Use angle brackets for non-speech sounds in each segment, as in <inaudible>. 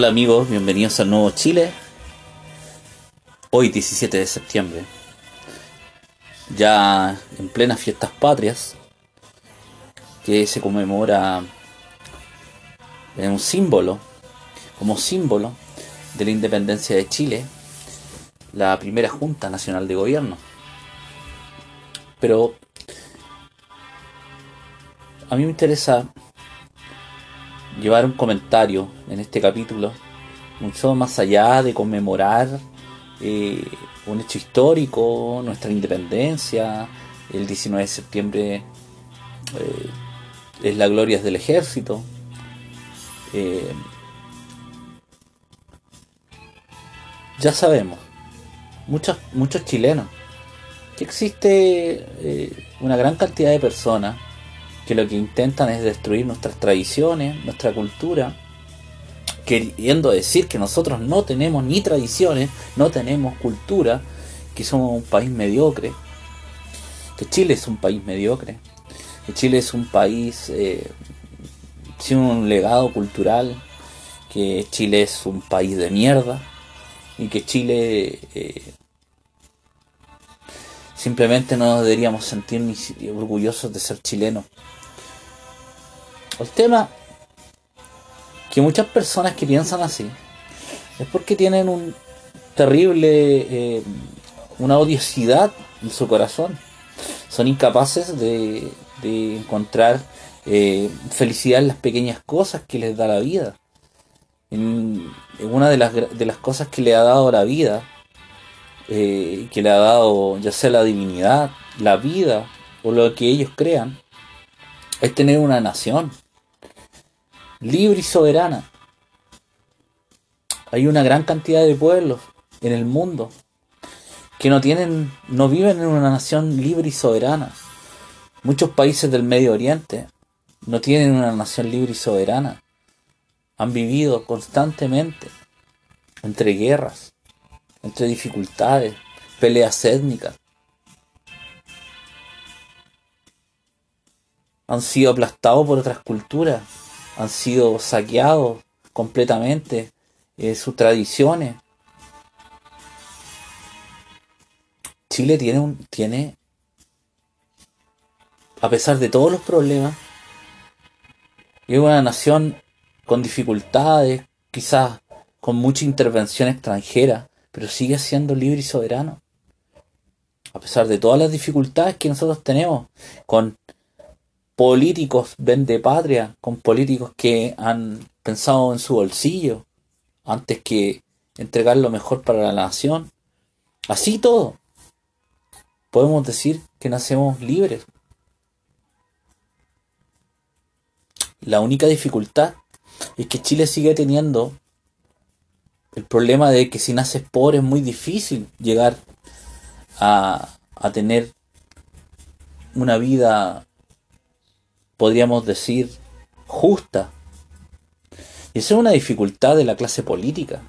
Hola amigos, bienvenidos al Nuevo Chile. Hoy 17 de septiembre, ya en plenas fiestas patrias, que se conmemora en un símbolo, como símbolo de la independencia de Chile, la primera Junta Nacional de Gobierno. Pero a mí me interesa llevar un comentario en este capítulo, mucho más allá de conmemorar eh, un hecho histórico, nuestra independencia, el 19 de septiembre eh, es la gloria del ejército. Eh, ya sabemos, muchos, muchos chilenos, que existe una gran cantidad de personas que lo que intentan es destruir nuestras tradiciones, nuestra cultura, queriendo decir que nosotros no tenemos ni tradiciones, no tenemos cultura, que somos un país mediocre, que Chile es un país mediocre, que Chile es un país eh, sin un legado cultural, que Chile es un país de mierda y que Chile eh, simplemente no deberíamos sentirnos orgullosos de ser chilenos. El tema que muchas personas que piensan así es porque tienen un terrible, eh, una odiosidad en su corazón. Son incapaces de, encontrar eh, felicidad en las pequeñas cosas que les da la vida. En, una de las, de las, cosas que le ha dado la vida, eh, que le ha dado ya sea la divinidad, la vida o lo que ellos crean, es tener una nación libre y soberana. Hay una gran cantidad de pueblos en el mundo que no tienen, no viven en una nación libre y soberana. Muchos países del Medio Oriente no tienen una nación libre y soberana. Han vivido constantemente entre guerras, entre dificultades, peleas étnicas. Han sido aplastados por otras culturas han sido saqueados completamente eh, sus tradiciones. Chile tiene un tiene a pesar de todos los problemas es una nación con dificultades, quizás con mucha intervención extranjera, pero sigue siendo libre y soberano. A pesar de todas las dificultades que nosotros tenemos, con políticos vende patria, con políticos que han pensado en su bolsillo antes que entregar lo mejor para la nación. Así todo. Podemos decir que nacemos libres. La única dificultad es que Chile sigue teniendo el problema de que si naces pobre es muy difícil llegar a, a tener una vida podríamos decir, justa. Y esa es una dificultad de la clase política,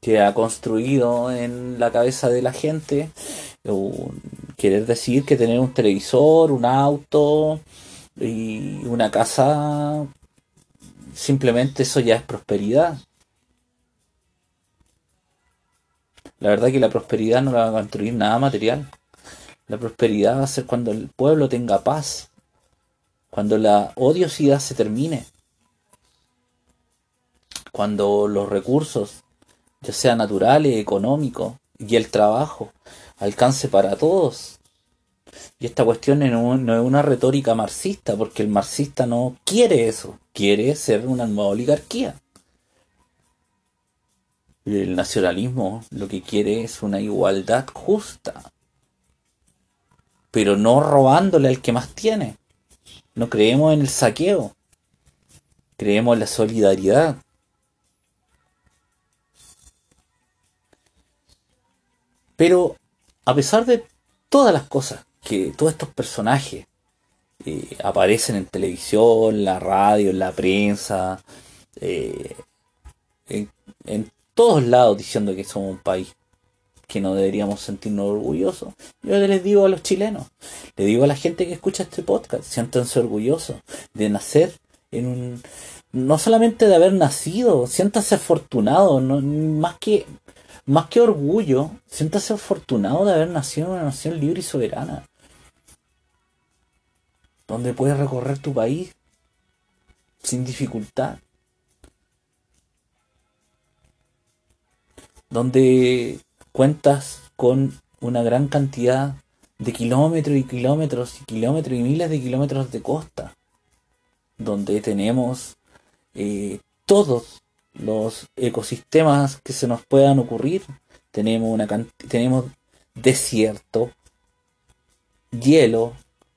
que ha construido en la cabeza de la gente querer decir que tener un televisor, un auto y una casa, simplemente eso ya es prosperidad. La verdad que la prosperidad no la va a construir nada material. La prosperidad va a ser cuando el pueblo tenga paz, cuando la odiosidad se termine, cuando los recursos, ya sean naturales, económicos y el trabajo, alcance para todos. Y esta cuestión no, es una retórica marxista, porque el marxista no quiere eso, quiere ser una nueva oligarquía. El nacionalismo lo que quiere es una igualdad justa, pero no robándole al que más tiene. No creemos en el saqueo. Creemos en la solidaridad. Pero a pesar de todas las cosas que todos estos personajes eh, aparecen en televisión, la radio, en la prensa, eh, en todos lados diciendo que somos un país que no deberíamos sentirnos orgullosos. Yo les digo a los chilenos, le digo a la gente que escucha este podcast, siéntanse orgullosos de nacer en un, no solamente de haber nacido, siéntase afortunado, no, más que más que orgullo, siéntase afortunado de haber nacido en una nación libre y soberana, donde puedes recorrer tu país sin dificultad, donde cuentas con una gran cantidad de kilómetros y kilómetros y kilómetros y miles de kilómetros de costa, donde tenemos eh, todos los ecosistemas que se nos puedan ocurrir. Tenemos, una tenemos desierto, hielo,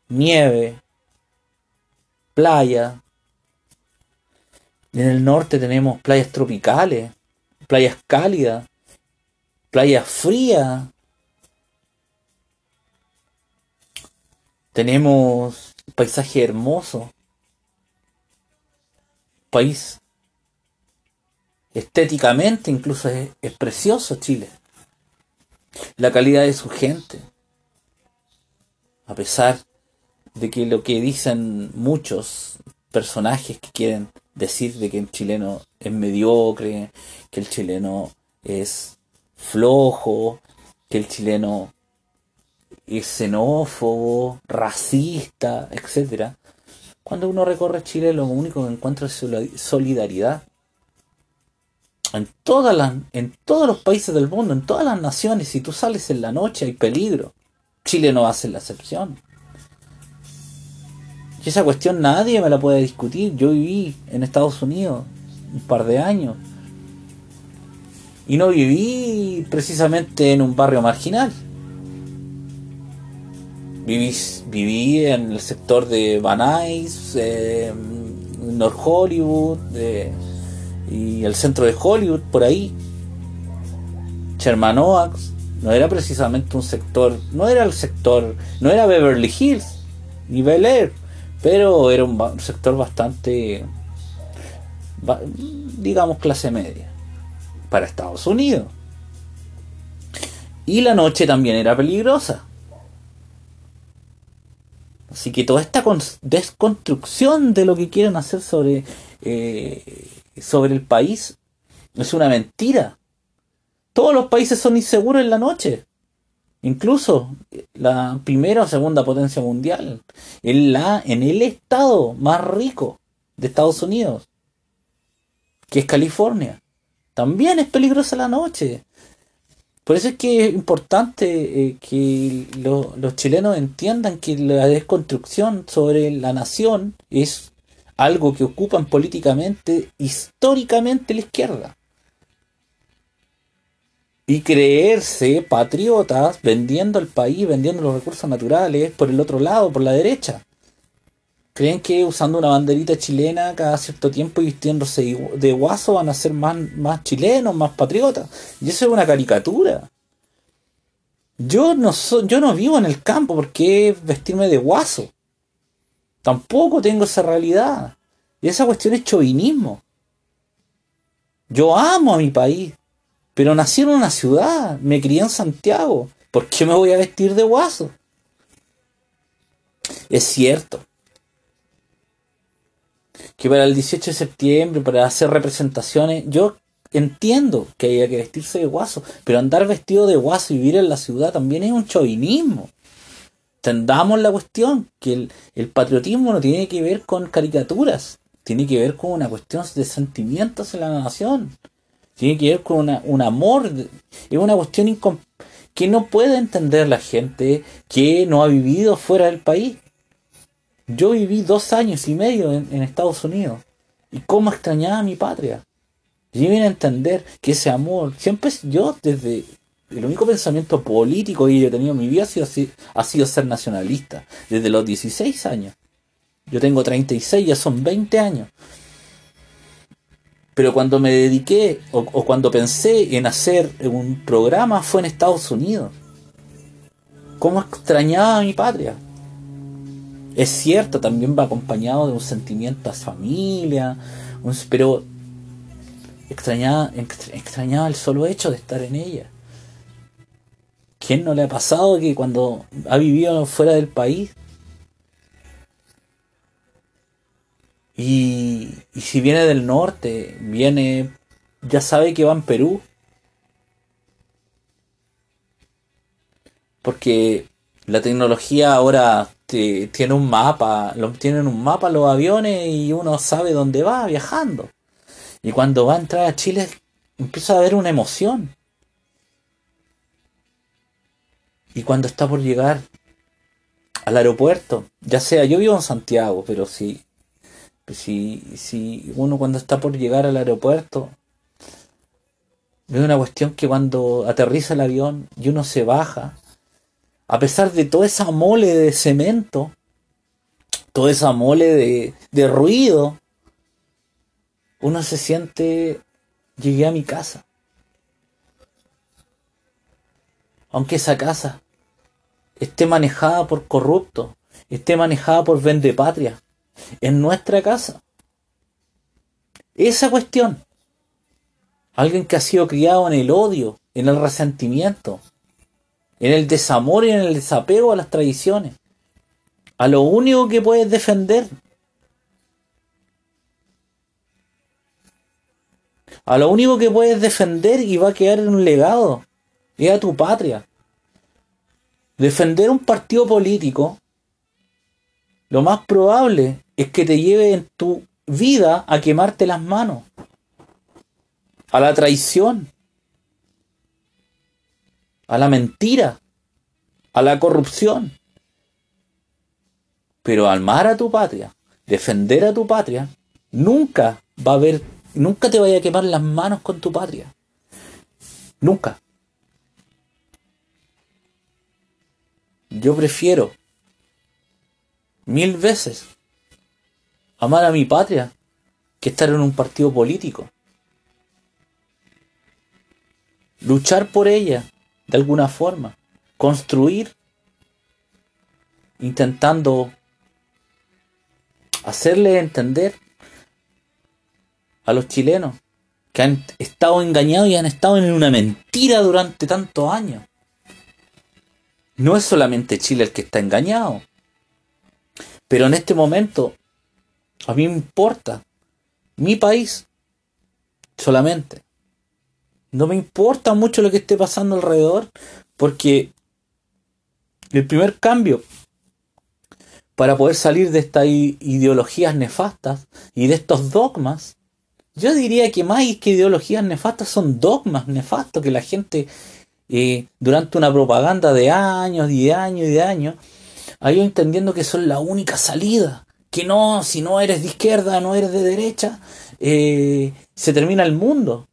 nieve, playa. En el norte tenemos playas tropicales, playas cálidas, playas frías. Tenemos paisaje hermoso. País estéticamente incluso es, precioso Chile. La calidad de su gente. A pesar de que lo que dicen muchos personajes que quieren decir de que el chileno es mediocre, que el chileno es flojo, que el chileno es xenófobo, racista, etc. Cuando uno recorre Chile lo único que encuentra es solidaridad en, en todos los países del mundo, en todas las naciones, si tú sales en la noche hay peligro. Chile no va a ser la excepción. Y esa cuestión nadie me la puede discutir. Yo viví en Estados Unidos un par de años. Y no viví precisamente en un barrio marginal. Viví, viví en el sector de Van Nuys, eh, North Hollywood, y el centro de Hollywood por ahí. Sherman Oaks no era precisamente un sector, no era el sector, no era Beverly Hills ni Bel Air, pero era un sector bastante, digamos, clase media para Estados Unidos. Y la noche también era peligrosa. Así que toda esta desconstrucción de lo que quieren hacer sobre eh, sobre el país es una mentira. Todos los países son inseguros en la noche. Incluso la primera o segunda potencia mundial. En, la, en el estado más rico de Estados Unidos, que es California. También es peligrosa la noche. Por eso es que es importante eh, que los chilenos entiendan que la desconstrucción sobre la nación es algo que ocupan políticamente, históricamente la izquierda. Y creerse patriotas vendiendo el país, vendiendo los recursos naturales por el otro lado, por la derecha. Creen que usando una banderita chilena cada cierto tiempo y vistiéndose de guaso van a ser más, más chilenos, más patriotas. Y eso es una caricatura. Yo no, yo no vivo en el campo porque vestirme de guaso. Tampoco tengo esa realidad. Y esa cuestión es chauvinismo. Yo amo a mi país, pero nací en una ciudad, me crié en Santiago. ¿Por qué me voy a vestir de guaso? Es cierto que para el 18 de septiembre, para hacer representaciones, yo entiendo que haya que vestirse de guaso, pero andar vestido de guaso y vivir en la ciudad también es un chauvinismo entendamos la cuestión, que el, patriotismo no tiene que ver con caricaturas, tiene que ver con una cuestión de sentimientos en la nación, tiene que ver con un amor, es una cuestión que no puede entender la gente que no ha vivido fuera del país. Yo viví dos años y medio en, Estados Unidos y cómo extrañaba mi patria. Y vine a entender que ese amor, siempre yo desde el único pensamiento político que yo he tenido en mi vida ha sido, ha sido ser nacionalista, desde los 16 años. Yo tengo 36, ya son 20 años. Pero cuando me dediqué o, o, cuando pensé en hacer un programa fue en Estados Unidos. ¿Cómo extrañaba a mi patria? Es cierto, también va acompañado de un sentimiento a familia, pero extrañaba, extrañaba el solo hecho de estar en ella. ¿Quién no le ha pasado que cuando ha vivido fuera del país Y, y si viene del norte, viene, ya sabe que va en Perú. Porque la tecnología ahora tiene un mapa, lo, tienen un mapa los aviones y uno sabe dónde va viajando. Y cuando va a entrar a Chile empieza a haber una emoción. Y cuando está por llegar al aeropuerto, ya sea, yo vivo en Santiago, pero si, si, si uno cuando está por llegar al aeropuerto, ve una cuestión que cuando aterriza el avión y uno se baja, a pesar de toda esa mole de cemento, toda esa mole de, ruido, uno se siente, llegué a mi casa. Aunque esa casa esté manejada por corruptos, esté manejada por vendepatria, en nuestra casa. Esa cuestión. Alguien que ha sido criado en el odio, en el resentimiento, en el desamor y en el desapego a las tradiciones. A lo único que puedes defender. A lo único que puedes defender y va a quedar en un legado. Es a tu patria. Defender un partido político, lo más probable es que te lleve en tu vida a quemarte las manos. A la traición a la mentira, a la corrupción. Pero amar a tu patria, defender a tu patria, nunca va a haber, nunca te vaya a quemar las manos con tu patria. Nunca. Yo prefiero mil veces amar a mi patria que estar en un partido político. Luchar por ella de alguna forma, construir, intentando hacerle entender a los chilenos que han estado engañados y han estado en una mentira durante tantos años. No es solamente Chile el que está engañado, pero en este momento a mí me importa mi país solamente. No me importa mucho lo que esté pasando alrededor, porque el primer cambio para poder salir de estas ideologías nefastas y de estos dogmas, yo diría que más que ideologías nefastas son dogmas nefastos que la gente eh, durante una propaganda de años y de años y de años ha ido entendiendo que son la única salida. Que no, si no eres de izquierda, no eres de derecha, eh, se termina el mundo.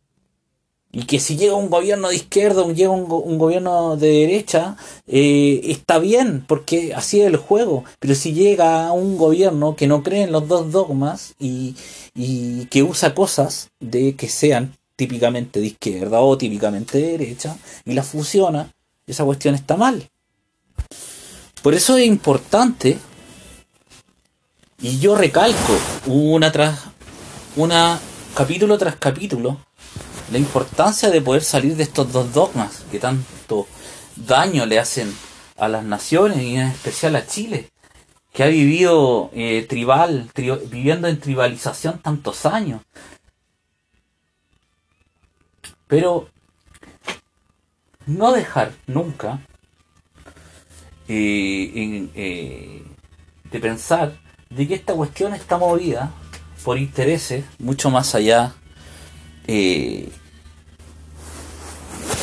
Y que si llega un gobierno de izquierda o llega un, gobierno de derecha, eh, está bien, porque así es el juego. Pero si llega un gobierno que no cree en los dos dogmas y, y que usa cosas de que sean típicamente de izquierda o típicamente de derecha y las fusiona, esa cuestión está mal. Por eso es importante, y yo recalco una tras una capítulo tras capítulo, la importancia de poder salir de estos dos dogmas que tanto daño le hacen a las naciones y en especial a Chile, que ha vivido eh, tribal, viviendo en tribalización tantos años. Pero no dejar nunca eh, eh, de pensar de que esta cuestión está movida por intereses mucho más allá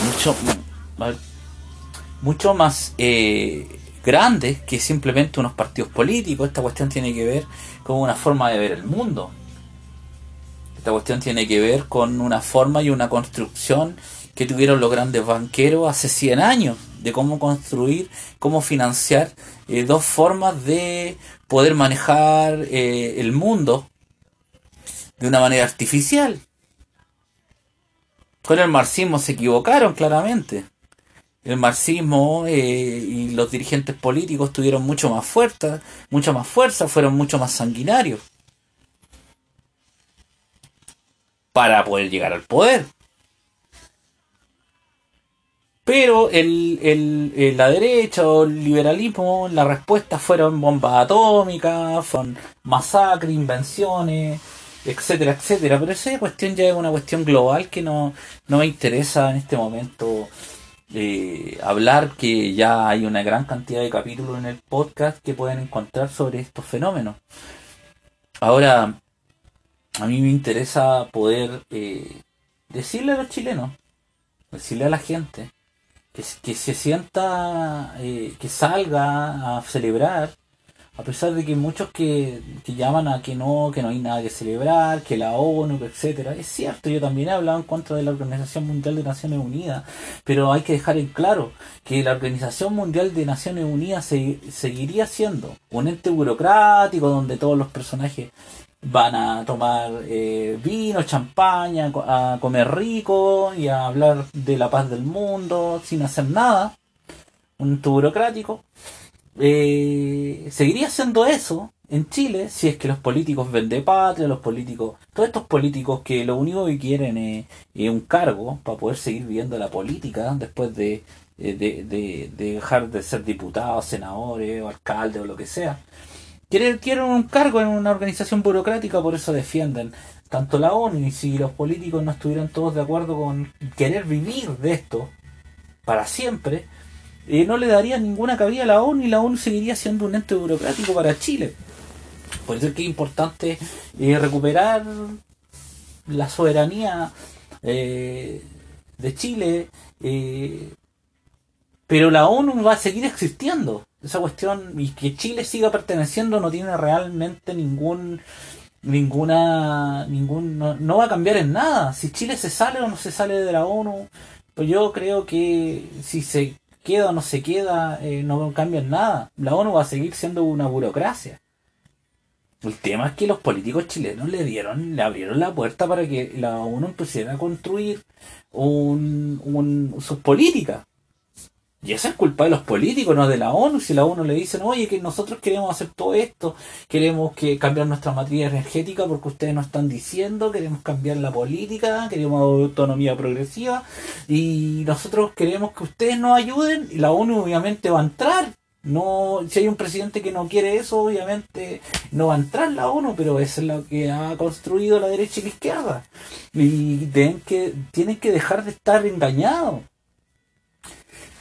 mucho, mucho más eh, grandes que simplemente unos partidos políticos. Esta cuestión tiene que ver con una forma de ver el mundo. Esta cuestión tiene que ver con una forma y una construcción que tuvieron los grandes banqueros hace 100 años, de cómo construir, cómo financiar eh, dos formas de poder manejar eh, el mundo de una manera artificial. Con el marxismo se equivocaron claramente. El marxismo eh, y los dirigentes políticos tuvieron mucho más fuerza, mucha más fuerza, fueron mucho más sanguinarios para poder llegar al poder. Pero el, el, la derecha o el liberalismo, la respuesta fueron bombas atómicas, fueron masacres, invenciones, etcétera, etcétera. Pero esa cuestión ya es una cuestión global que no, no me interesa en este momento eh, hablar, que ya hay una gran cantidad de capítulos en el podcast que pueden encontrar sobre estos fenómenos. Ahora, a mí me interesa poder eh, decirle a los chilenos, decirle a la gente, que, que se sienta, eh, que salga a celebrar a pesar de que muchos que, llaman a que no, que no hay nada que celebrar, que la ONU, etcétera, es cierto, yo también he hablado en contra de la Organización Mundial de Naciones Unidas, pero hay que dejar en claro que la Organización Mundial de Naciones Unidas seguiría siendo un ente burocrático donde todos los personajes van a tomar eh, vino, champaña, a comer rico y a hablar de la paz del mundo sin hacer nada, un ente burocrático eh, seguiría siendo eso en Chile si es que los políticos venden patria, los políticos, todos estos políticos que lo único que quieren es, un cargo para poder seguir viviendo la política después eh, de, de, dejar de ser diputados, senadores o alcaldes o lo que sea. Quieren, quieren un cargo en una organización burocrática, por eso defienden tanto la ONU y si los políticos no estuvieran todos de acuerdo con querer vivir de esto para siempre, eh, no le daría ninguna cabida a la ONU y la ONU seguiría siendo un ente burocrático para Chile. Por eso es que es importante eh, recuperar la soberanía eh, de Chile, pero la ONU va a seguir existiendo. Esa cuestión y que Chile siga perteneciendo no tiene realmente ningún ninguna ningún no, no, va a cambiar en nada si Chile se sale o no se sale de la ONU pues yo creo que si se queda o no se queda, eh, no cambia nada. La ONU va a seguir siendo una burocracia. El tema es que los políticos chilenos le dieron, le abrieron la puerta para que la ONU empezara a construir un, un, sus políticas. Y eso es culpa de los políticos, no de la ONU. Si la ONU le dicen, oye, que nosotros queremos hacer todo esto, queremos que cambiar nuestra matriz energética porque ustedes nos están diciendo, queremos cambiar la política, queremos autonomía progresiva y nosotros queremos que ustedes nos ayuden y la ONU obviamente va a entrar. No, si hay un presidente que no quiere eso, obviamente no va a entrar la ONU, pero eso es lo que ha construido la derecha y la izquierda. Y tienen que, tienen que dejar de estar engañados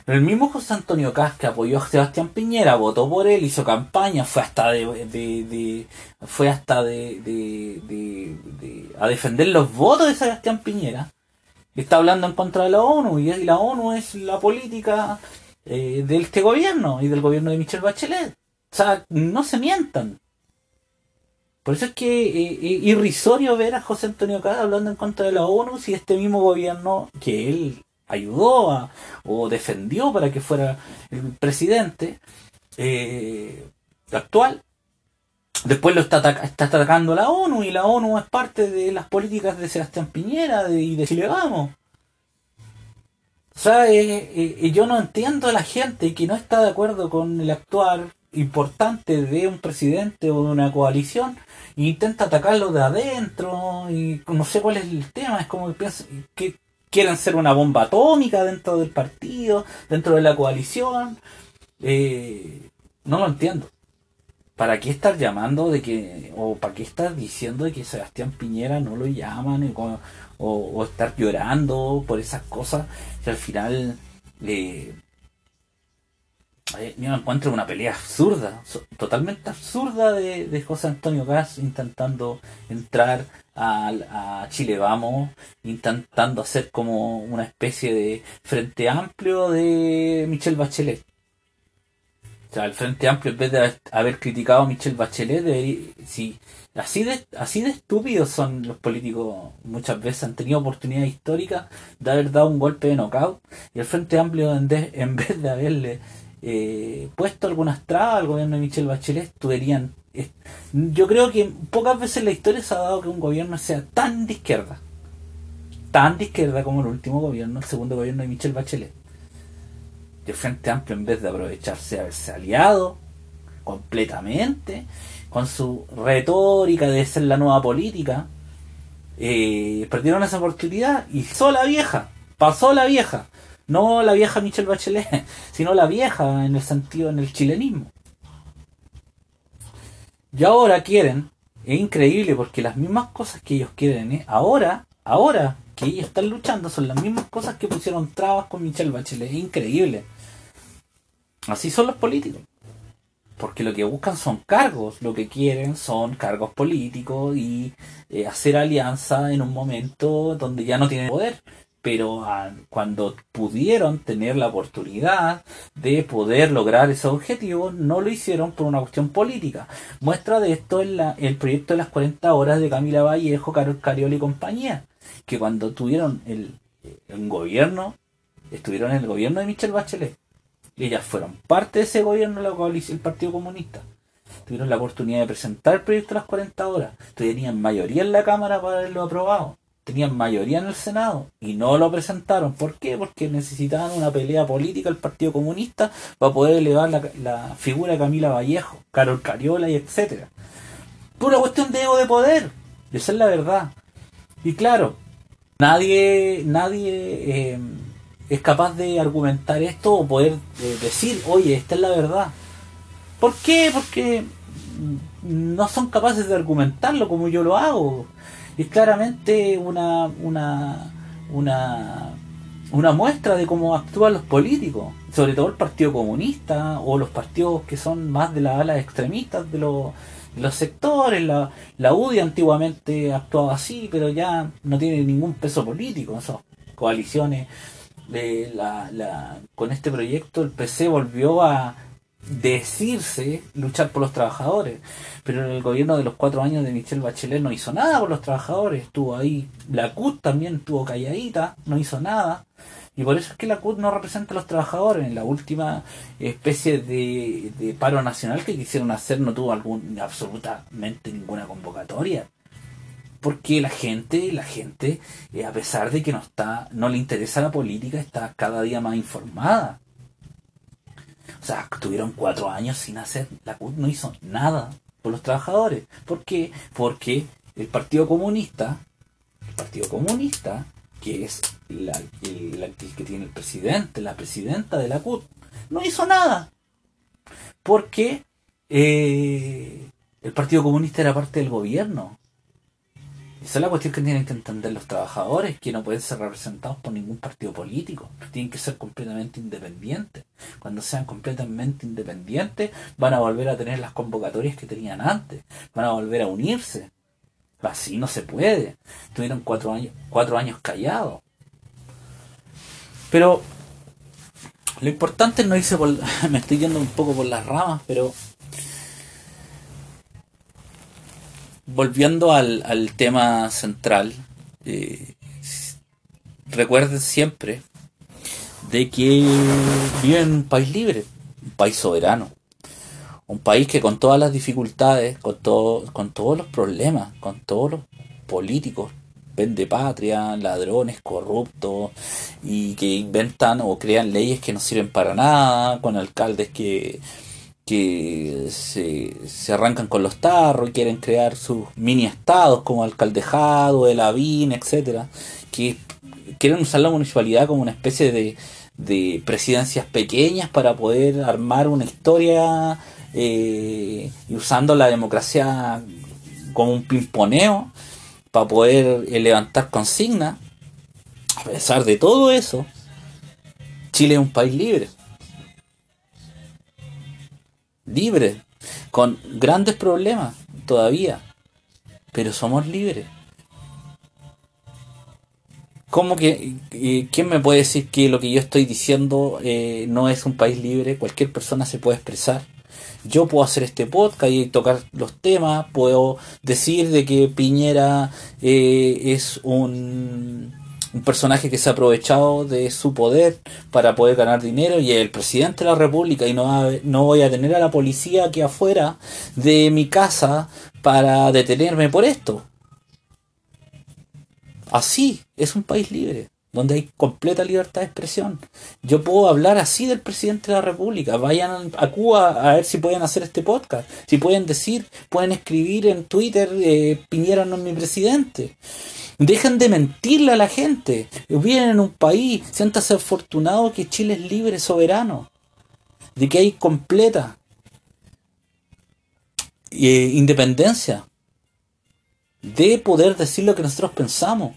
el mismo José Antonio Cas que apoyó a Sebastián Piñera, votó por él, hizo campaña, fue hasta de, fue hasta de, a defender los votos de Sebastián Piñera. Está hablando en contra de la ONU y la ONU es la política eh, de este gobierno y del gobierno de Michelle Bachelet. O sea, no se mientan. Por eso es que es eh, eh, irrisorio ver a José Antonio Cas hablando en contra de la ONU si este mismo gobierno que él ayudó a, o defendió para que fuera el presidente eh, actual, después lo está, está atacando la ONU y la ONU es parte de las políticas de Sebastián Piñera y de Chile. O sea, eh, eh, yo no entiendo a la gente que no está de acuerdo con el actuar importante de un presidente o de una coalición e intenta atacarlo de adentro y no sé cuál es el tema, es como que piensa que quieren ser una bomba atómica dentro del partido, dentro de la coalición. Eh, no lo entiendo. ¿Para qué estar llamando de que, o para qué estar diciendo de que Sebastián Piñera no lo llaman, o, estar llorando por esas cosas, que al final eh, yo encuentro una pelea absurda, totalmente absurda de, José Antonio Gas intentando entrar a, Chile Vamos, intentando hacer como una especie de frente amplio de Michelle Bachelet. O sea, el Frente Amplio, en vez de haber, criticado a Michelle Bachelet, debería, si, así de, así de estúpidos son los políticos, muchas veces han tenido oportunidad histórica de haber dado un golpe de knockout, y el Frente Amplio, en, en vez de haberle eh, puesto algunas trabas al gobierno de Michelle Bachelet, deberían yo creo que pocas veces en la historia se ha dado que un gobierno sea tan de izquierda, tan de izquierda como el último gobierno, el segundo gobierno de Michelle Bachelet. El Frente Amplio, en vez de aprovecharse haberse aliado completamente con su retórica de ser la nueva política, eh, perdieron esa oportunidad y pasó la vieja, pasó la vieja. No la vieja Michelle Bachelet, <laughs> sino la vieja en el sentido, en el chilenismo. Y ahora quieren, es increíble porque las mismas cosas que ellos quieren, ¿eh? ahora, ahora que ellos están luchando son las mismas cosas que pusieron trabas con Michelle Bachelet. Es increíble. Así son los políticos. Porque lo que buscan son cargos, lo que quieren son cargos políticos y eh, hacer alianza en un momento donde ya no tienen poder. Pero cuando pudieron tener la oportunidad de poder lograr ese objetivo, no lo hicieron por una cuestión política. Muestra de esto es la, el proyecto de las 40 horas de Camila Vallejo, Carol Cariola y compañía, que cuando tuvieron el, gobierno, estuvieron en el gobierno de Michelle Bachelet ellas fueron parte de ese gobierno, la coalición, el Partido Comunista. Tuvieron la oportunidad de presentar el proyecto a las 40 horas. Tenían mayoría en la Cámara para haberlo aprobado. Tenían mayoría en el Senado y no lo presentaron. ¿Por qué? Porque necesitaban una pelea política el Partido Comunista para poder elevar la, figura de Camila Vallejo, Carol Cariola y etcétera. Pura cuestión de ego de poder. Esa es la verdad. Y claro, nadie, nadie eh, es capaz de argumentar esto o poder eh, decir, oye, esta es la verdad. ¿Por qué? Porque no son capaces de argumentarlo como yo lo hago. Es claramente una, una, una, una muestra de cómo actúan los políticos, sobre todo el Partido Comunista o los partidos que son más de las alas extremistas de los, los sectores. La, la UDI antiguamente actuaba así, pero ya no tiene ningún peso político. Esas coaliciones la, la, con este proyecto el PC volvió a decirse luchar por los trabajadores, pero en el gobierno de los cuatro años de Michelle Bachelet no hizo nada por los trabajadores, estuvo ahí, la CUT también estuvo calladita, no hizo nada, y por eso es que la CUT no representa a los trabajadores, en la última especie de, paro nacional que quisieron hacer no tuvo algún, absolutamente ninguna convocatoria. Porque la gente, la gente, eh, a pesar de que no está, no le interesa la política, está cada día más informada. O sea, tuvieron cuatro años sin hacer, la CUT no hizo nada por los trabajadores. ¿Por qué? Porque el Partido Comunista, el Partido Comunista, que es la, el, que tiene el presidente, la presidenta de la CUT, no hizo nada. Porque eh, el Partido Comunista era parte del gobierno. Esa es la cuestión que tienen que entender los trabajadores, que no pueden ser representados por ningún partido político, tienen que ser completamente independientes. Cuando sean completamente independientes, van a volver a tener las convocatorias que tenían antes, van a volver a unirse. Así no se puede. Tuvieron cuatro años, cuatro años callados. Pero lo importante no irse por... <laughs> me estoy yendo un poco por las ramas, pero volviendo al, tema central, eh, recuerden siempre de que viven en un país libre, un país soberano, un país que con todas las dificultades, con, todo, con todos los problemas, con todos los políticos, vende patria, ladrones, corruptos, y que inventan o crean leyes que no sirven para nada, con alcaldes que que se, se, arrancan con los tarros y quieren crear sus mini estados como Alcaldejado, El Avín, etcétera, que quieren usar la municipalidad como una especie de, de presidencias pequeñas para poder armar una historia eh, y usando la democracia como un pimponeo para poder eh, levantar consignas. A pesar de todo eso, Chile es un país libre libres, con grandes problemas todavía, pero somos libres. ¿Cómo que quién me puede decir que lo que yo estoy diciendo eh, no es un país libre? Cualquier persona se puede expresar. Yo puedo hacer este podcast y tocar los temas, puedo decir de que Piñera eh, es un un personaje que se ha aprovechado de su poder para poder ganar dinero y el presidente de la república y no, no voy a tener a la policía aquí afuera de mi casa para detenerme por esto. Así es un país libre. Donde hay completa libertad de expresión. Yo puedo hablar así del presidente de la República. Vayan a Cuba a ver si pueden hacer este podcast. Si pueden decir, pueden escribir en Twitter, eh, Piñera no es mi presidente. Dejen de mentirle a la gente. Viven en un país, siéntase afortunado que Chile es libre, soberano. De que hay completa eh, independencia. De poder decir lo que nosotros pensamos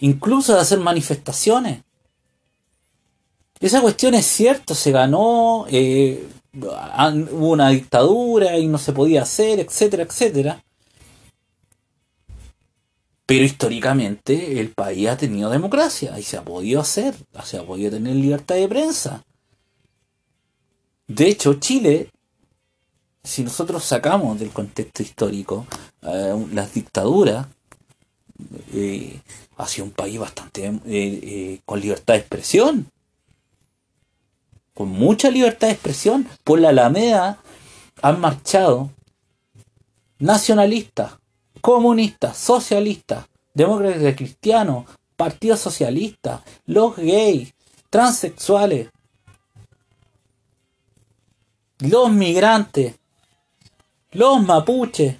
incluso de hacer manifestaciones. Esa cuestión es cierto, se ganó, eh, hubo una dictadura y no se podía hacer, etcétera, etcétera. Pero históricamente el país ha tenido democracia y se ha podido hacer, se ha podido tener libertad de prensa. De hecho, Chile, si nosotros sacamos del contexto histórico eh, las dictaduras, eh, ha sido un país bastante eh, eh, con libertad de expresión. Con mucha libertad de expresión. Por la Alameda han marchado nacionalistas, comunistas, socialistas, demócratas cristianos, Partido Socialista, los gays, transexuales, los migrantes, los mapuches,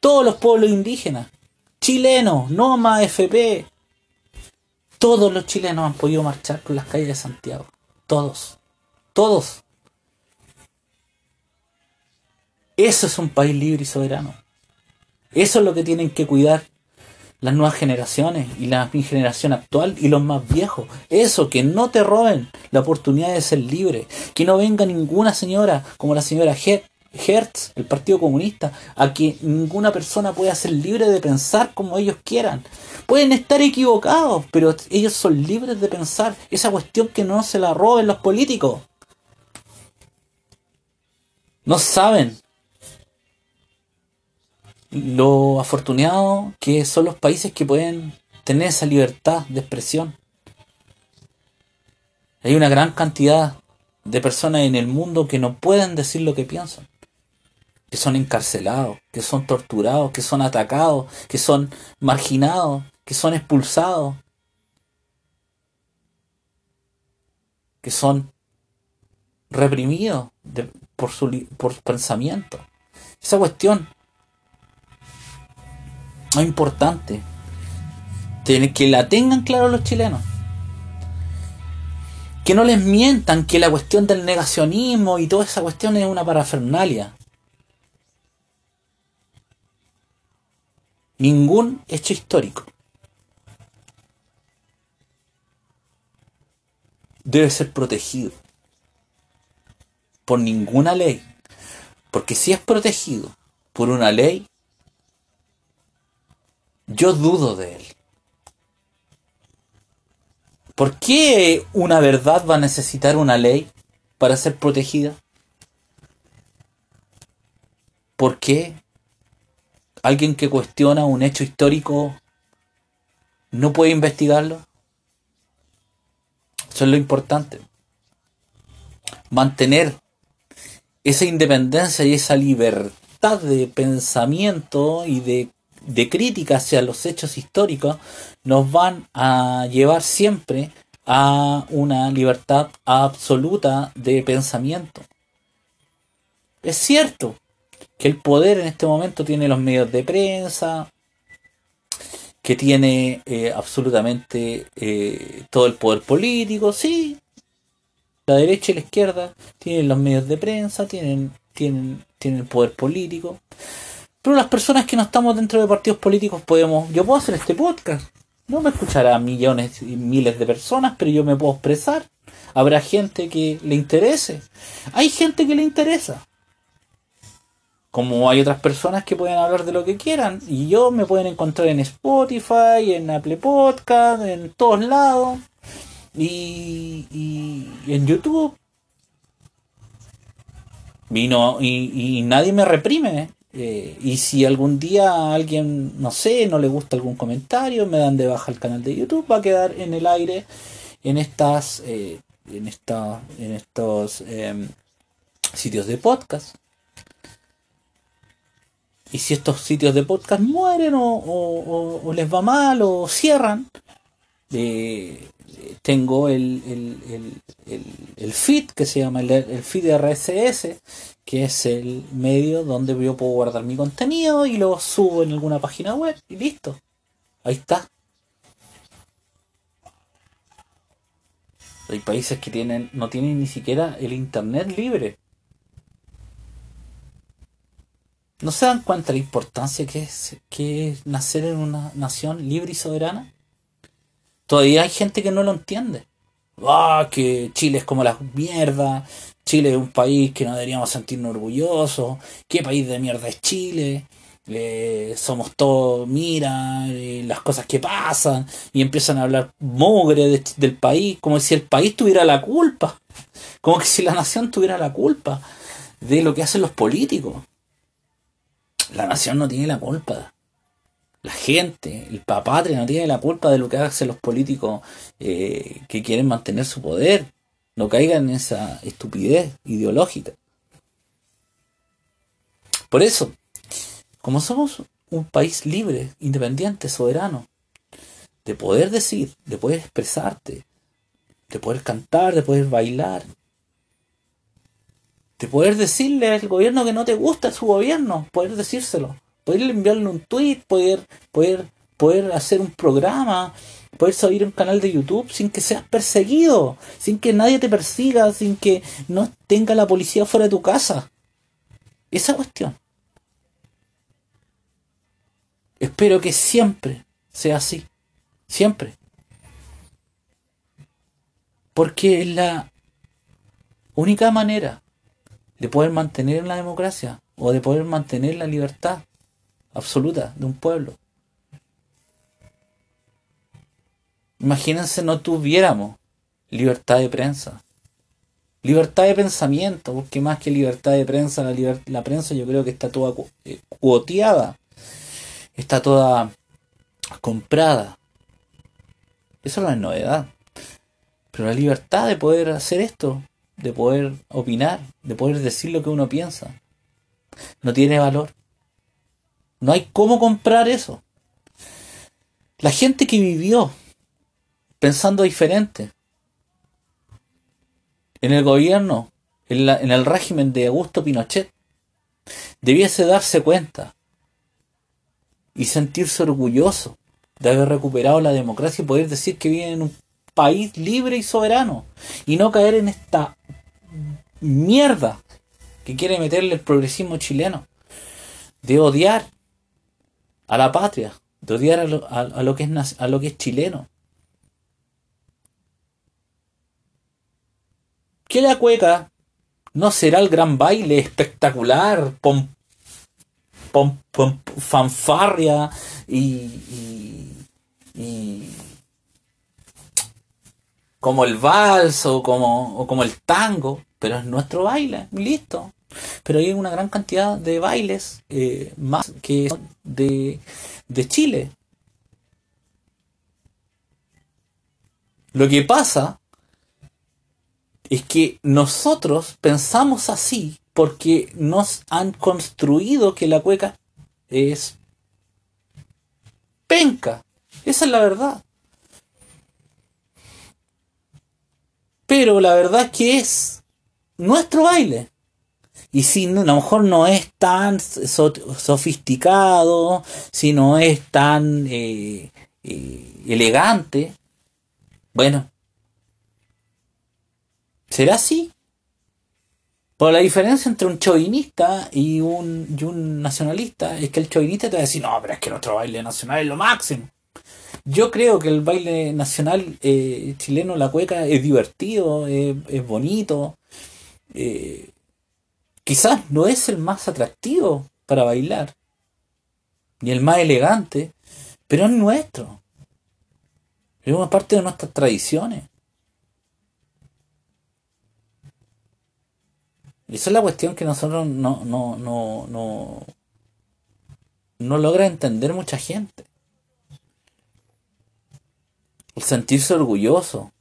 todos los pueblos indígenas chilenos, no más FP. Todos los chilenos han podido marchar por las calles de Santiago. Todos. Todos. Eso es un país libre y soberano. Eso es lo que tienen que cuidar las nuevas generaciones y la generación actual y los más viejos. Eso, que no te roben la oportunidad de ser libre. Que no venga ninguna señora como la señora Head Hertz, el Partido Comunista, a que ninguna persona pueda ser libre de pensar como ellos quieran. Pueden estar equivocados, pero ellos son libres de pensar. Esa cuestión que no se la roben los políticos. No saben lo afortunado que son los países que pueden tener esa libertad de expresión. Hay una gran cantidad de personas en el mundo que no pueden decir lo que piensan que son encarcelados, que son torturados, que son atacados, que son marginados, que son expulsados, que son reprimidos por su por pensamiento. Esa cuestión es importante. Que la tengan claro los chilenos. Que no les mientan que la cuestión del negacionismo y toda esa cuestión es una parafernalia. Ningún hecho histórico debe ser protegido por ninguna ley. Porque si es protegido por una ley, yo dudo de él. ¿Por qué una verdad va a necesitar una ley para ser protegida? ¿Por qué alguien que cuestiona un hecho histórico no puede investigarlo. Eso es lo importante. Mantener esa independencia y esa libertad de pensamiento y de, de crítica hacia los hechos históricos nos van a llevar siempre a una libertad absoluta de pensamiento. Es cierto, que el poder en este momento tiene los medios de prensa, que tiene eh, absolutamente eh, todo el poder político, sí, la derecha y la izquierda tienen los medios de prensa, tienen, tienen, tienen el poder político, pero las personas que no estamos dentro de partidos políticos podemos, yo puedo hacer este podcast, no me escuchará millones y miles de personas, pero yo me puedo expresar. Habrá gente que le interese. Hay gente que le interesa como hay otras personas que pueden hablar de lo que quieran y yo me pueden encontrar en Spotify, en Apple Podcast, en todos lados y, en YouTube. Y, y, nadie me reprime. Eh, y si algún día alguien, no sé, no le gusta algún comentario, me dan de baja el canal de YouTube, va a quedar en el aire en estas, eh, en esta, en estos em, sitios de podcast. Y si estos sitios de podcast mueren o, les va mal o cierran, eh, tengo el, el, feed que se llama el, el feed RSS, que es el medio donde yo puedo guardar mi contenido y lo subo en alguna página web y listo. Ahí está. Hay países que tienen, no tienen ni siquiera el internet libre. ¿No se dan cuenta de la importancia que es, que es nacer en una nación libre y soberana? Todavía hay gente que no lo entiende. Ah, que Chile es como la mierda. Chile es un país que no deberíamos sentirnos orgullosos. ¿Qué país de mierda es Chile? Eh, somos todos, mira, eh, las cosas que pasan. Y empiezan a hablar mugre del país, como si el país tuviera la culpa. Como que si la nación tuviera la culpa de lo que hacen los políticos. La nación no tiene la culpa. La gente, el papatria no tiene la culpa de lo que hacen los políticos eh, que quieren mantener su poder. No caigan en esa estupidez ideológica. Por eso, como somos un país libre, independiente, soberano, de poder decir, de poder expresarte, de poder cantar, de poder bailar, de poder decirle al gobierno que no te gusta su gobierno, poder decírselo, poder enviarle un tweet, poder, poder, poder hacer un programa, poder subir un canal de YouTube sin que seas perseguido, sin que nadie te persiga, sin que no tenga la policía fuera de tu casa. Esa cuestión. Espero que siempre sea así. Siempre. Porque es la única manera de poder mantener la democracia o de poder mantener la libertad absoluta de un pueblo. Imagínense no tuviéramos libertad de prensa, libertad de pensamiento, porque más que libertad de prensa, la, la prensa yo creo que está toda eh, cuoteada, está toda comprada. Eso no es novedad. Pero la libertad de poder hacer esto de poder opinar, de poder decir lo que uno piensa. No tiene valor. No hay cómo comprar eso. La gente que vivió pensando diferente en el gobierno, en, en el régimen de Augusto Pinochet, debiese darse cuenta y sentirse orgulloso de haber recuperado la democracia y poder decir que vive en un país libre y soberano y no caer en esta mierda que quiere meterle el progresismo chileno de odiar a la patria, de odiar a lo, que, es, a lo que es chileno. Que la cueca no será el gran baile espectacular, pom, fanfarria y, y como el vals o como, como el tango, pero es nuestro baile, listo. Pero hay una gran cantidad de bailes eh, más que de, de Chile. Lo que pasa es que nosotros pensamos así porque nos han construido que la cueca es penca. Esa es la verdad. Pero la verdad es que es nuestro baile. Y si a lo mejor no es tan sofisticado, si no es tan eh, eh, elegante, bueno, será así. Por la diferencia entre un chauvinista y un, y un nacionalista es que el chauvinista te va a decir, no, pero es que nuestro baile nacional es lo máximo. Yo creo que el baile nacional eh, chileno, la cueca, es divertido, es, bonito. Eh, quizás no es el más atractivo para bailar, ni el más elegante, pero es nuestro. Es una parte de nuestras tradiciones. Esa es la cuestión que nosotros no, no, no, no, no logra entender mucha gente sentirse orgulloso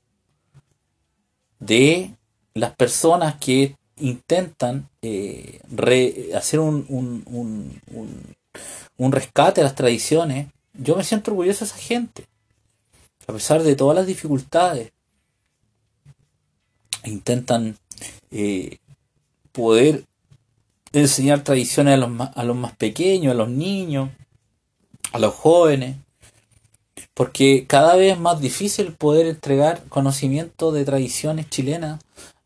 de las personas que intentan eh, hacer un, un rescate a las tradiciones, yo me siento orgulloso de esa gente. A pesar de todas las dificultades, intentan eh, poder enseñar tradiciones a los, más, a los más pequeños, a los niños, a los jóvenes, porque cada vez es más difícil poder entregar conocimiento de tradiciones chilenas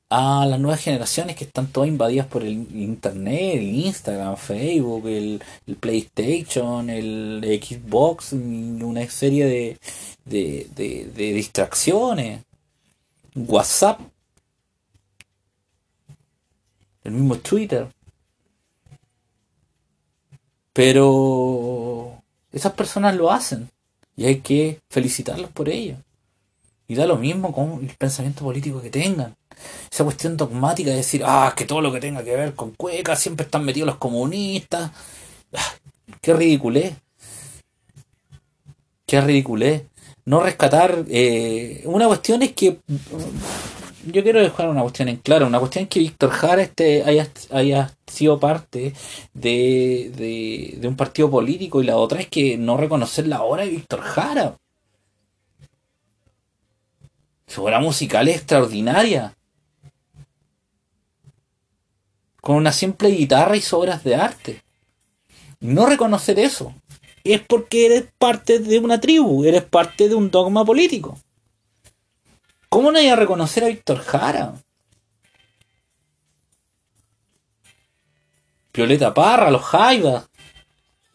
a las nuevas generaciones que están todas invadidas por el internet, Instagram, Facebook, el, PlayStation, el Xbox, una serie de, de, de, de distracciones, WhatsApp, el mismo Twitter. Pero esas personas lo hacen y hay que felicitarlos por ello. Y da lo mismo con el pensamiento político que tengan. Esa cuestión dogmática de decir, ah, que todo lo que tenga que ver con cuecas siempre están metidos los comunistas. Ah, qué ridiculez. Qué ridiculez. No rescatar. Eh, una cuestión es que. Yo quiero dejar una cuestión en claro. Una cuestión es que Víctor Jara este, haya, haya sido parte de, de, de un partido político y la otra es que no reconocer la obra de Víctor Jara. Su obra musical es extraordinaria. Con una simple guitarra y obras de arte. No reconocer eso es porque eres parte de una tribu, eres parte de un dogma político. ¿Cómo no hay a reconocer a Víctor Jara? Violeta Parra, los Jaivas,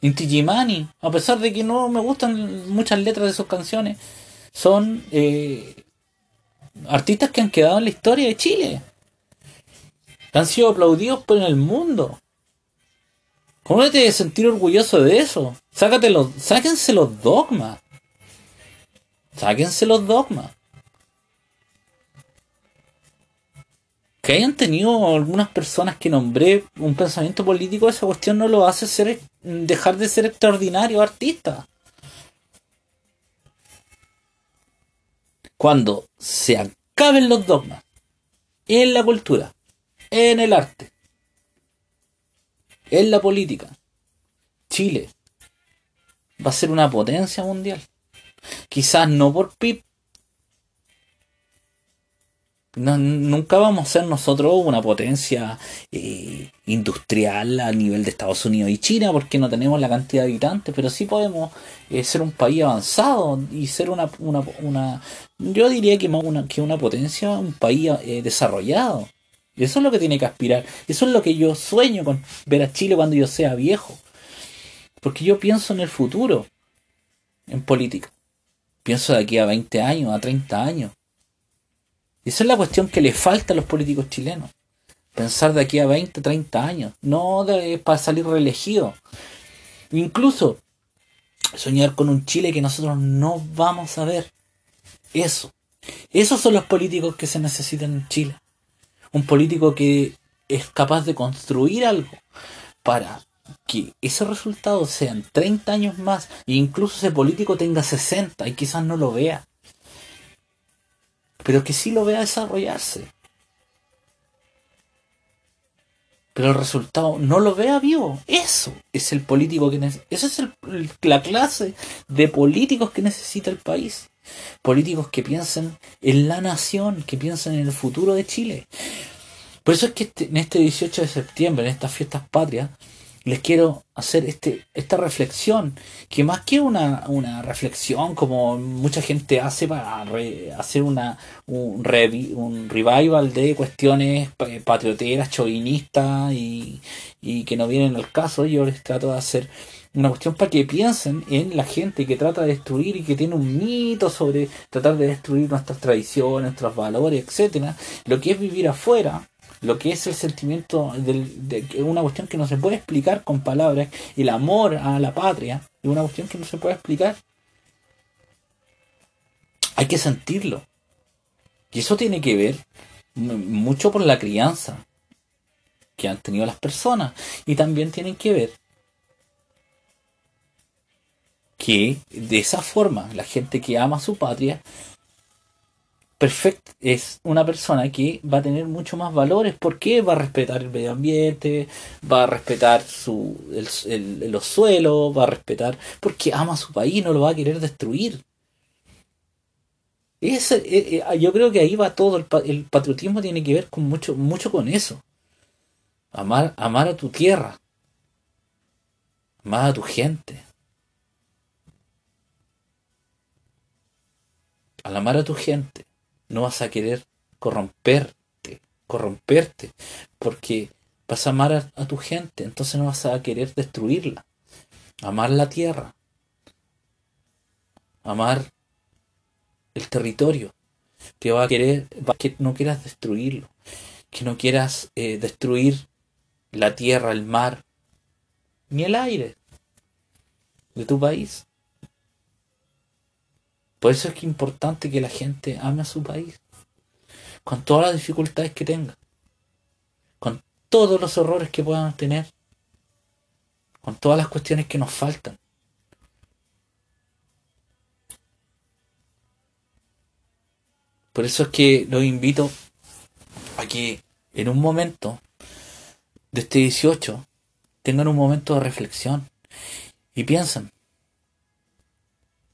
Inti Gimani, a pesar de que no me gustan muchas letras de sus canciones, son eh, artistas que han quedado en la historia de Chile. han sido aplaudidos por el mundo. ¿Cómo no te debes sentir orgulloso de eso? Sácate los, sáquense los dogmas. Sáquense los dogmas. Que hayan tenido algunas personas que nombré un pensamiento político, esa cuestión no lo hace ser, dejar de ser extraordinario artista. cuando se acaben los dogmas en la cultura, en el arte, en la política, Chile va a ser una potencia mundial. Quizás no por PIB, nunca vamos a ser nosotros una potencia eh, industrial a nivel de Estados Unidos y China porque no tenemos la cantidad de habitantes, pero sí podemos eh, ser un país avanzado y ser una, una, una yo diría que más una, que una potencia, un país eh, desarrollado. Y eso es lo que tiene que aspirar. Eso es lo que yo sueño con ver a Chile cuando yo sea viejo. Porque yo pienso en el futuro, en política. Pienso de aquí a 20 años, a 30 años. Y esa es la cuestión que le falta a los políticos chilenos. Pensar de aquí a 20, 30 años. No de, para salir reelegido. Incluso soñar con un Chile que nosotros no vamos a ver. Eso. Esos son los políticos que se necesitan en Chile. Un político que es capaz de construir algo para que ese resultado sean 30 años más e incluso ese político tenga 60 y quizás no lo vea pero que sí lo vea desarrollarse. Pero el resultado no lo vea vivo. Eso es el político que Eso es la clase de políticos que necesita el país. Políticos que piensen en la nación, que piensen en el futuro de Chile. Por eso es que este, en este 18 de septiembre, en estas fiestas patrias, les quiero hacer este, esta reflexión, que más que una, una reflexión como mucha gente hace para hacer una, un, un revival de cuestiones patrioteras, chauvinistas y, y que no vienen al caso, yo les trato de hacer una cuestión para que piensen en la gente que trata de destruir y que tiene un mito sobre tratar de destruir nuestras tradiciones, nuestros valores, etcétera, lo que es vivir afuera lo que es el sentimiento de una cuestión que no se puede explicar con palabras, el amor a la patria, es una cuestión que no se puede explicar. Hay que sentirlo. Y eso tiene que ver mucho por la crianza que han tenido las personas. Y también tienen que ver que de esa forma la gente que ama a su patria perfecto, es una persona que va a tener mucho más valores porque va a respetar el medio ambiente, va a respetar su, el, los suelos, va a respetar, porque ama a su país, no lo va a querer destruir. Ese, eh, eh, yo creo que ahí va todo, el, el, patriotismo tiene que ver con mucho, mucho con eso. Amar, amar a tu tierra, amar a tu gente. Al amar a tu gente, no vas a querer corromperte, corromperte, porque vas a amar a, tu gente, entonces no vas a querer destruirla. Amar la tierra, amar el territorio, que va a querer, que no quieras destruirlo, que no quieras eh, destruir la tierra, el mar, ni el aire de tu país. Por eso es que es importante que la gente ame a su país, con todas las dificultades que tenga, con todos los errores que puedan tener, con todas las cuestiones que nos faltan. Por eso es que los invito a que en un momento de este 18 tengan un momento de reflexión y piensen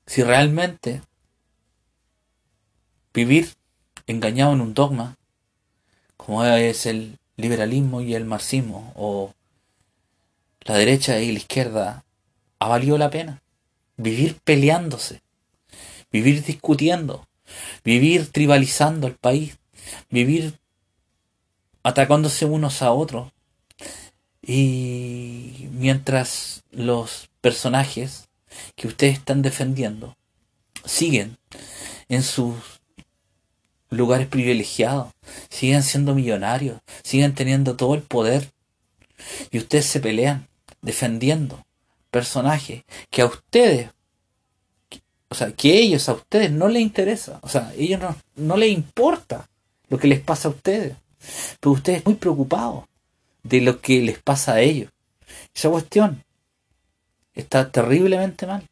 si realmente vivir engañado en un dogma, como es el liberalismo y el marxismo, o la derecha y la izquierda, ha valido la pena. Vivir peleándose, vivir discutiendo, vivir tribalizando el país, vivir atacándose unos a otros. Y mientras los personajes que ustedes están defendiendo siguen en sus lugares privilegiados, siguen siendo millonarios, siguen teniendo todo el poder. Y ustedes se pelean defendiendo personajes que a ustedes, o sea, que ellos a ustedes no les interesa, o sea, ellos no, no les importa lo que les pasa a ustedes, pero ustedes muy preocupados de lo que les pasa a ellos. Esa cuestión está terriblemente mal.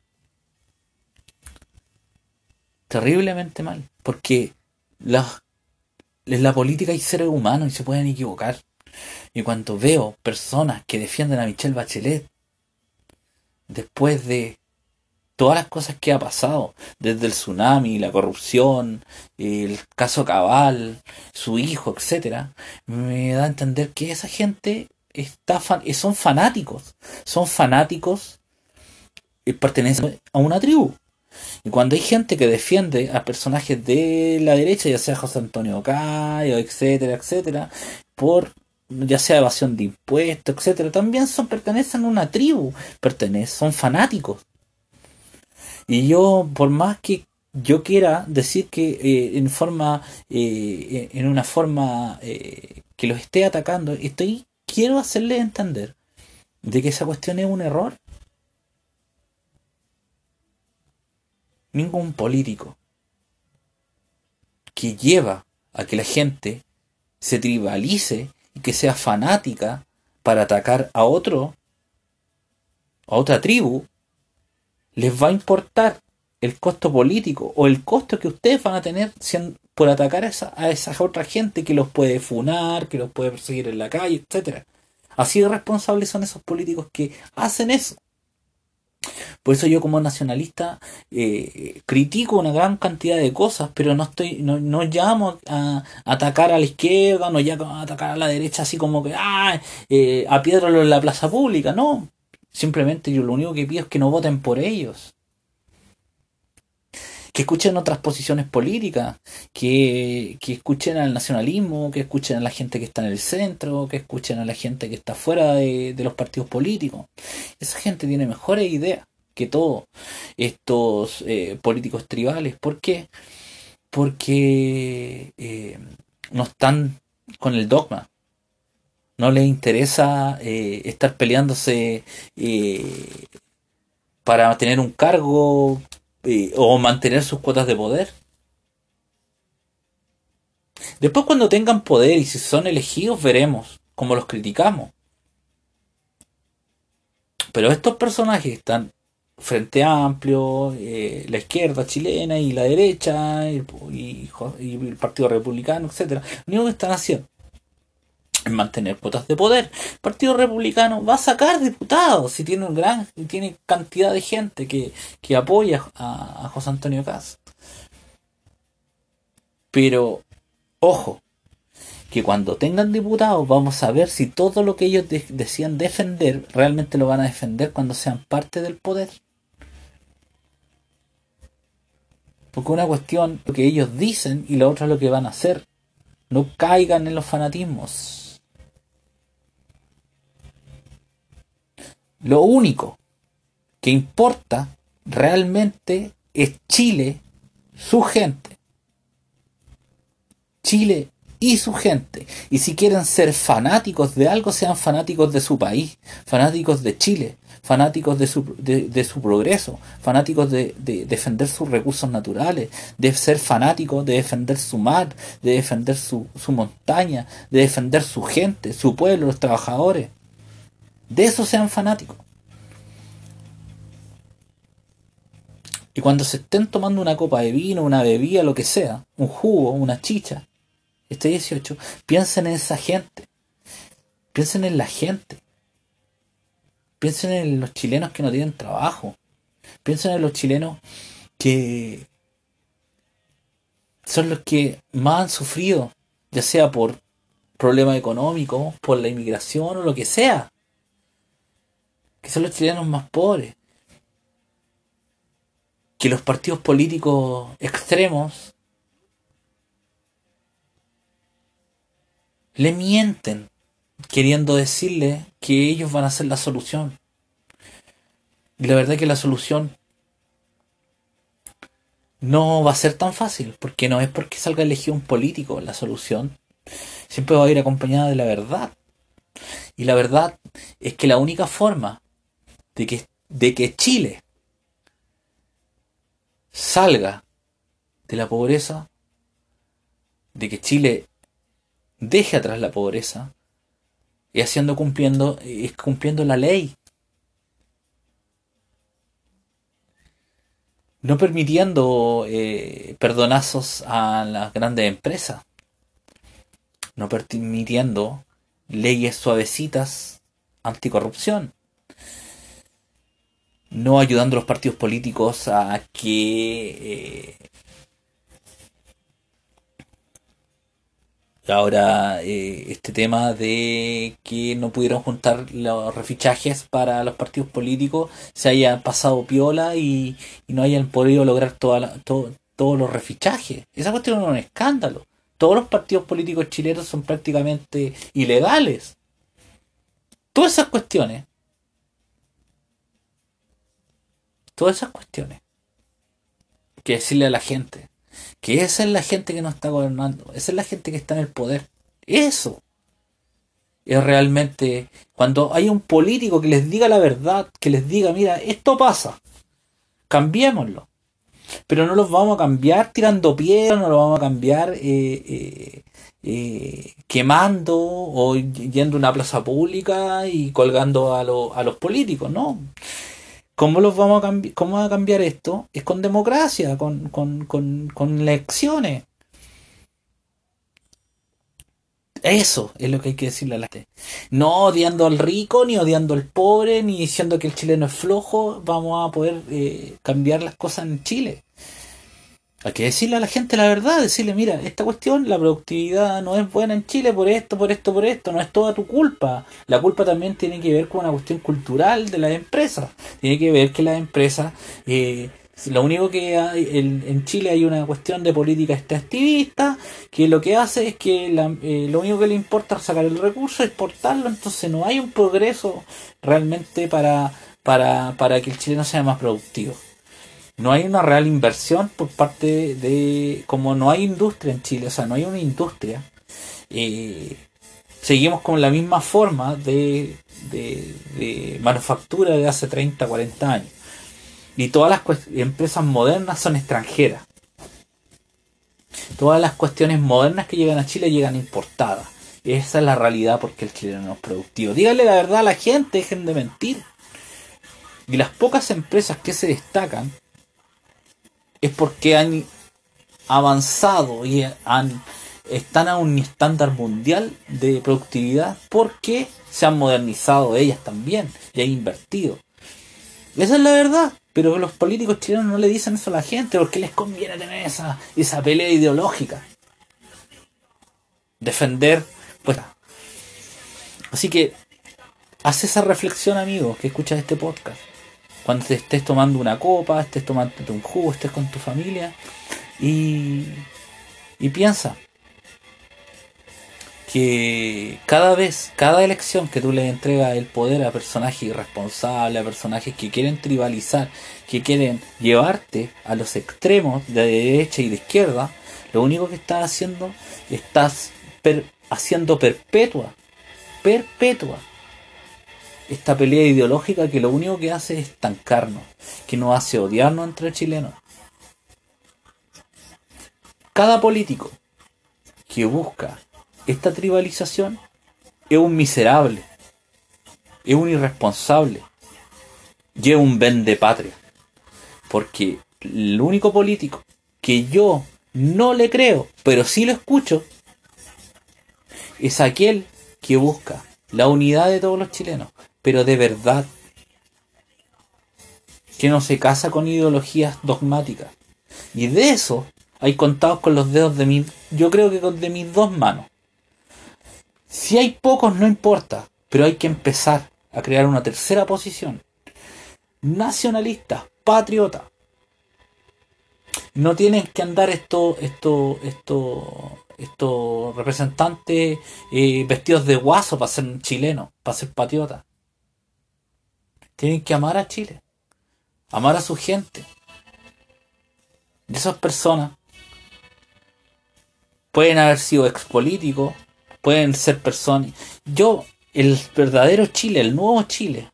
Terriblemente mal, porque la, en la política hay seres humanos y se pueden equivocar. Y cuando veo personas que defienden a Michelle Bachelet, después de todas las cosas que ha pasado, desde el tsunami, la corrupción, el caso Cabal, su hijo, etcétera, me da a entender que esa gente está son fanáticos, son fanáticos y pertenecen a una tribu. Y cuando hay gente que defiende a personajes de la derecha, ya sea José Antonio Cayo, etcétera, etcétera, por ya sea evasión de impuestos, etcétera, también son pertenecen a una tribu, pertenecen, son fanáticos. Y yo, por más que yo quiera decir que eh, en forma, eh, en una forma eh, que los esté atacando, estoy, quiero hacerle entender de que esa cuestión es un error ningún político que lleva a que la gente se tribalice y que sea fanática para atacar a otro, a otra tribu, les va a importar el costo político o el costo que ustedes van a tener por atacar a esa, a esa otra gente que los puede funar, que los puede perseguir en la calle, etcétera. Así de responsables son esos políticos que hacen eso. Por eso yo como nacionalista eh, critico una gran cantidad de cosas, pero no estoy, no, no llamo a, atacar a la izquierda, no llamo a atacar a la derecha así como que ah, eh, a piedra en la plaza pública, no. Simplemente yo lo único que pido es que no voten por ellos. Que escuchen otras posiciones políticas, que, que escuchen al nacionalismo, que escuchen a la gente que está en el centro, que escuchen a la gente que está fuera de, los partidos políticos. Esa gente tiene mejores ideas que todos estos eh, políticos tribales. ¿Por qué? Porque eh, no están con el dogma. No les interesa eh, estar peleándose para tener un cargo o mantener sus cuotas de poder. Después cuando tengan poder y si son elegidos veremos cómo los criticamos. Pero estos personajes están Frente Amplio, eh, la izquierda chilena y la derecha y, el Partido Republicano, etcétera, lo único que están haciendo es mantener cuotas de poder. El Partido Republicano va a sacar diputados si tiene un gran, tiene cantidad de gente que, apoya a, José Antonio Caz. Pero, ojo, que cuando tengan diputados vamos a ver si todo lo que ellos decían defender realmente lo van a defender cuando sean parte del poder. Porque una cuestión lo que ellos dicen y la otra lo que van a hacer. No caigan en los fanatismos. Lo único que importa realmente es Chile, su gente. Chile y su gente. Y si quieren ser fanáticos de algo, sean fanáticos de su país, fanáticos de Chile, fanáticos de su, de, su progreso, fanáticos de, defender sus recursos naturales, de ser fanáticos de defender su mar, de defender su, su montaña, de defender su gente, su pueblo, los trabajadores. De eso sean fanáticos. Y cuando se estén tomando una copa de vino, una bebida, lo que sea, un jugo, una chicha, este 18, piensen en esa gente. Piensen en la gente. Piensen en los chilenos que no tienen trabajo. Piensen en los chilenos que son los que más han sufrido, ya sea por problemas económicos, por la inmigración o lo que sea. Que son los chilenos más pobres. Que los partidos políticos extremos le mienten queriendo decirle que ellos van a ser la solución. Y la verdad es que la solución no va a ser tan fácil, porque no es porque salga elegido un político la solución, siempre va a ir acompañada de la verdad. Y la verdad es que la única forma de que, de que Chile salga de la pobreza, de que Chile deje atrás la pobreza y haciendo cumpliendo, es cumpliendo la ley. No permitiendo eh, perdonazos a las grandes empresas. No permitiendo leyes suavecitas anticorrupción. No ayudando a los partidos políticos a que eh, Ahora, eh, este tema de que no pudieron juntar los refichajes para los partidos políticos se haya pasado piola y, no hayan podido lograr toda todos los refichajes. Esa cuestión es un escándalo. Todos los partidos políticos chilenos son prácticamente ilegales. Todas esas cuestiones. Todas esas cuestiones. Que decirle a la gente que esa es la gente que nos está gobernando, esa es la gente que está en el poder. Eso es realmente cuando hay un político que les diga la verdad, que les diga, mira, esto pasa, cambiémoslo. Pero no los vamos a cambiar tirando piedras, no los vamos a cambiar eh, eh, eh, quemando o yendo a una plaza pública y colgando a, a los políticos, no. ¿Cómo, los vamos a cambiar, ¿Cómo va a cambiar esto? Es con democracia, con, con, con, con elecciones. Eso es lo que hay que decirle a la gente. No odiando al rico, ni odiando al pobre, ni diciendo que el chileno es flojo, vamos a poder eh, cambiar las cosas en Chile. Hay que decirle a la gente la verdad, decirle, mira, esta cuestión, la productividad no es buena en Chile por esto, por esto, por esto, no es toda tu culpa. La culpa también tiene que ver con una cuestión cultural de las empresas. Tiene que ver que las empresas, eh, lo único que hay en, Chile hay una cuestión de política extractivista, que lo que hace es que eh, lo único que le importa es sacar el recurso, exportarlo, entonces no hay un progreso realmente para, para, para que el chileno sea más productivo no hay una real inversión por parte de, como no hay industria en Chile, o sea, no hay una industria, eh, seguimos con la misma forma de, de, manufactura de hace 30, 40 años. Y todas las empresas modernas son extranjeras. Todas las cuestiones modernas que llegan a Chile llegan importadas. Esa es la realidad porque el chileno no es productivo. Díganle la verdad a la gente, dejen de mentir. Y las pocas empresas que se destacan es porque han avanzado y han, están a un estándar mundial de productividad porque se han modernizado ellas también y han invertido. Esa es la verdad. Pero los políticos chilenos no le dicen eso a la gente porque les conviene tener esa, esa pelea ideológica. Defender, pues. Así que, haz esa reflexión, amigo, que escuchas este podcast. Cuando te estés tomando una copa, estés tomando un jugo, estés con tu familia y, y piensa, que cada vez, cada elección que tú le entregas el poder a personajes irresponsables, a personajes que quieren tribalizar, que quieren llevarte a los extremos de derecha y de izquierda, lo único que estás haciendo, estás haciendo perpetua, perpetua esta pelea ideológica que lo único que hace es estancarnos, que nos hace odiarnos entre chilenos. Cada político que busca esta tribalización es un miserable, es un irresponsable y es un vende patria. Porque el único político que yo no le creo, pero sí lo escucho, es aquel que busca la unidad de todos los chilenos, pero de verdad, que no se casa con ideologías dogmáticas. Y de eso hay contados con los dedos de mi, yo creo que de mis dos manos. Si hay pocos no importa, pero hay que empezar a crear una tercera posición. Nacionalista, patriota. No tienen que andar estos esto, esto, estos representantes eh, vestidos de guaso para ser chilenos, para ser patriotas. Tienen que amar a Chile, amar a su gente. De esas personas pueden haber sido expolíticos, pueden ser personas. Yo, el verdadero Chile, el nuevo Chile,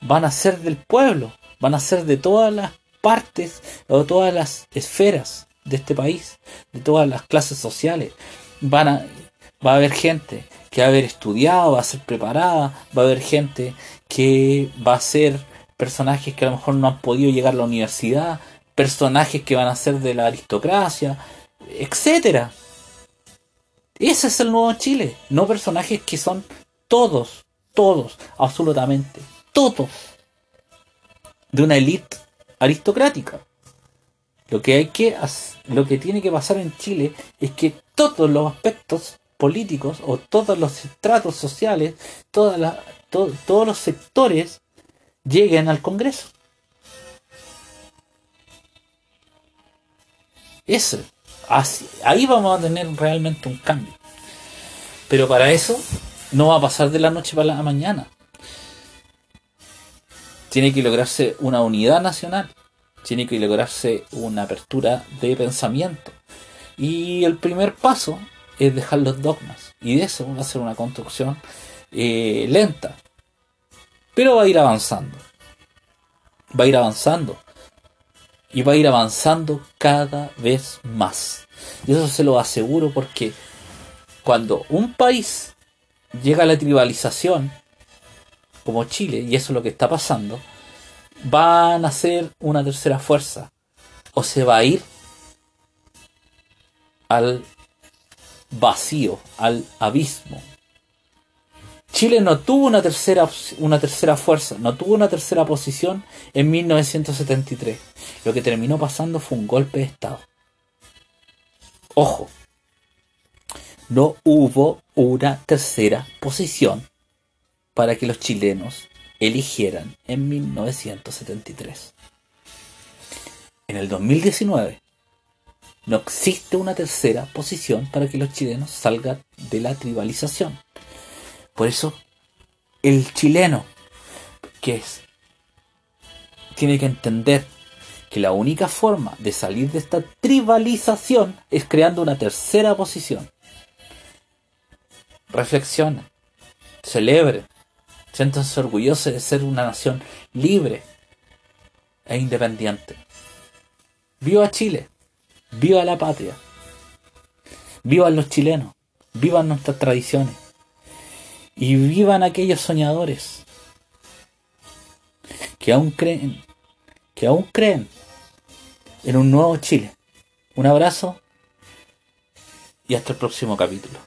van a ser del pueblo, van a ser de todas las partes o todas las esferas de este país, de todas las clases sociales. Van a, va a haber gente que va a haber estudiado, va a ser preparada, va a haber gente que va a ser personajes que a lo mejor no han podido llegar a la universidad, personajes que van a ser de la aristocracia, etcétera. Ese es el nuevo Chile. No personajes que son todos, todos, absolutamente, todos de una élite aristocrática. Lo que hay que lo que tiene que pasar en Chile es que todos los aspectos políticos o todos los estratos sociales, todas todos los sectores lleguen al Congreso. Eso ahí vamos a tener realmente un cambio. Pero para eso no va a pasar de la noche para la mañana. Tiene que lograrse una unidad nacional. Tiene que lograrse una apertura de pensamiento. Y el primer paso es dejar los dogmas. Y de eso va a ser una construcción eh, lenta. Pero va a ir avanzando. Va a ir avanzando y va a ir avanzando cada vez más. Y eso se lo aseguro porque cuando un país llega a la tribalización, como Chile, y eso es lo que está pasando, van a ser una tercera fuerza. O se va a ir al vacío, al abismo, Chile no tuvo una tercera, una tercera fuerza, no tuvo una tercera posición en 1973. Lo que terminó pasando fue un golpe de Estado. Ojo, no hubo una tercera posición para que los chilenos eligieran en 1973. En el 2019 no existe una tercera posición para que los chilenos salgan de la tribalización. Por eso, el chileno, que es, tiene que entender que la única forma de salir de esta tribalización es creando una tercera posición. Reflexiona, celebre, siéntanse orgullosos de ser una nación libre e independiente. Viva Chile, viva la patria, vivan los chilenos, vivan nuestras tradiciones y vivan aquellos soñadores que aún creen, que aún creen en un nuevo Chile. Un abrazo y hasta el próximo capítulo.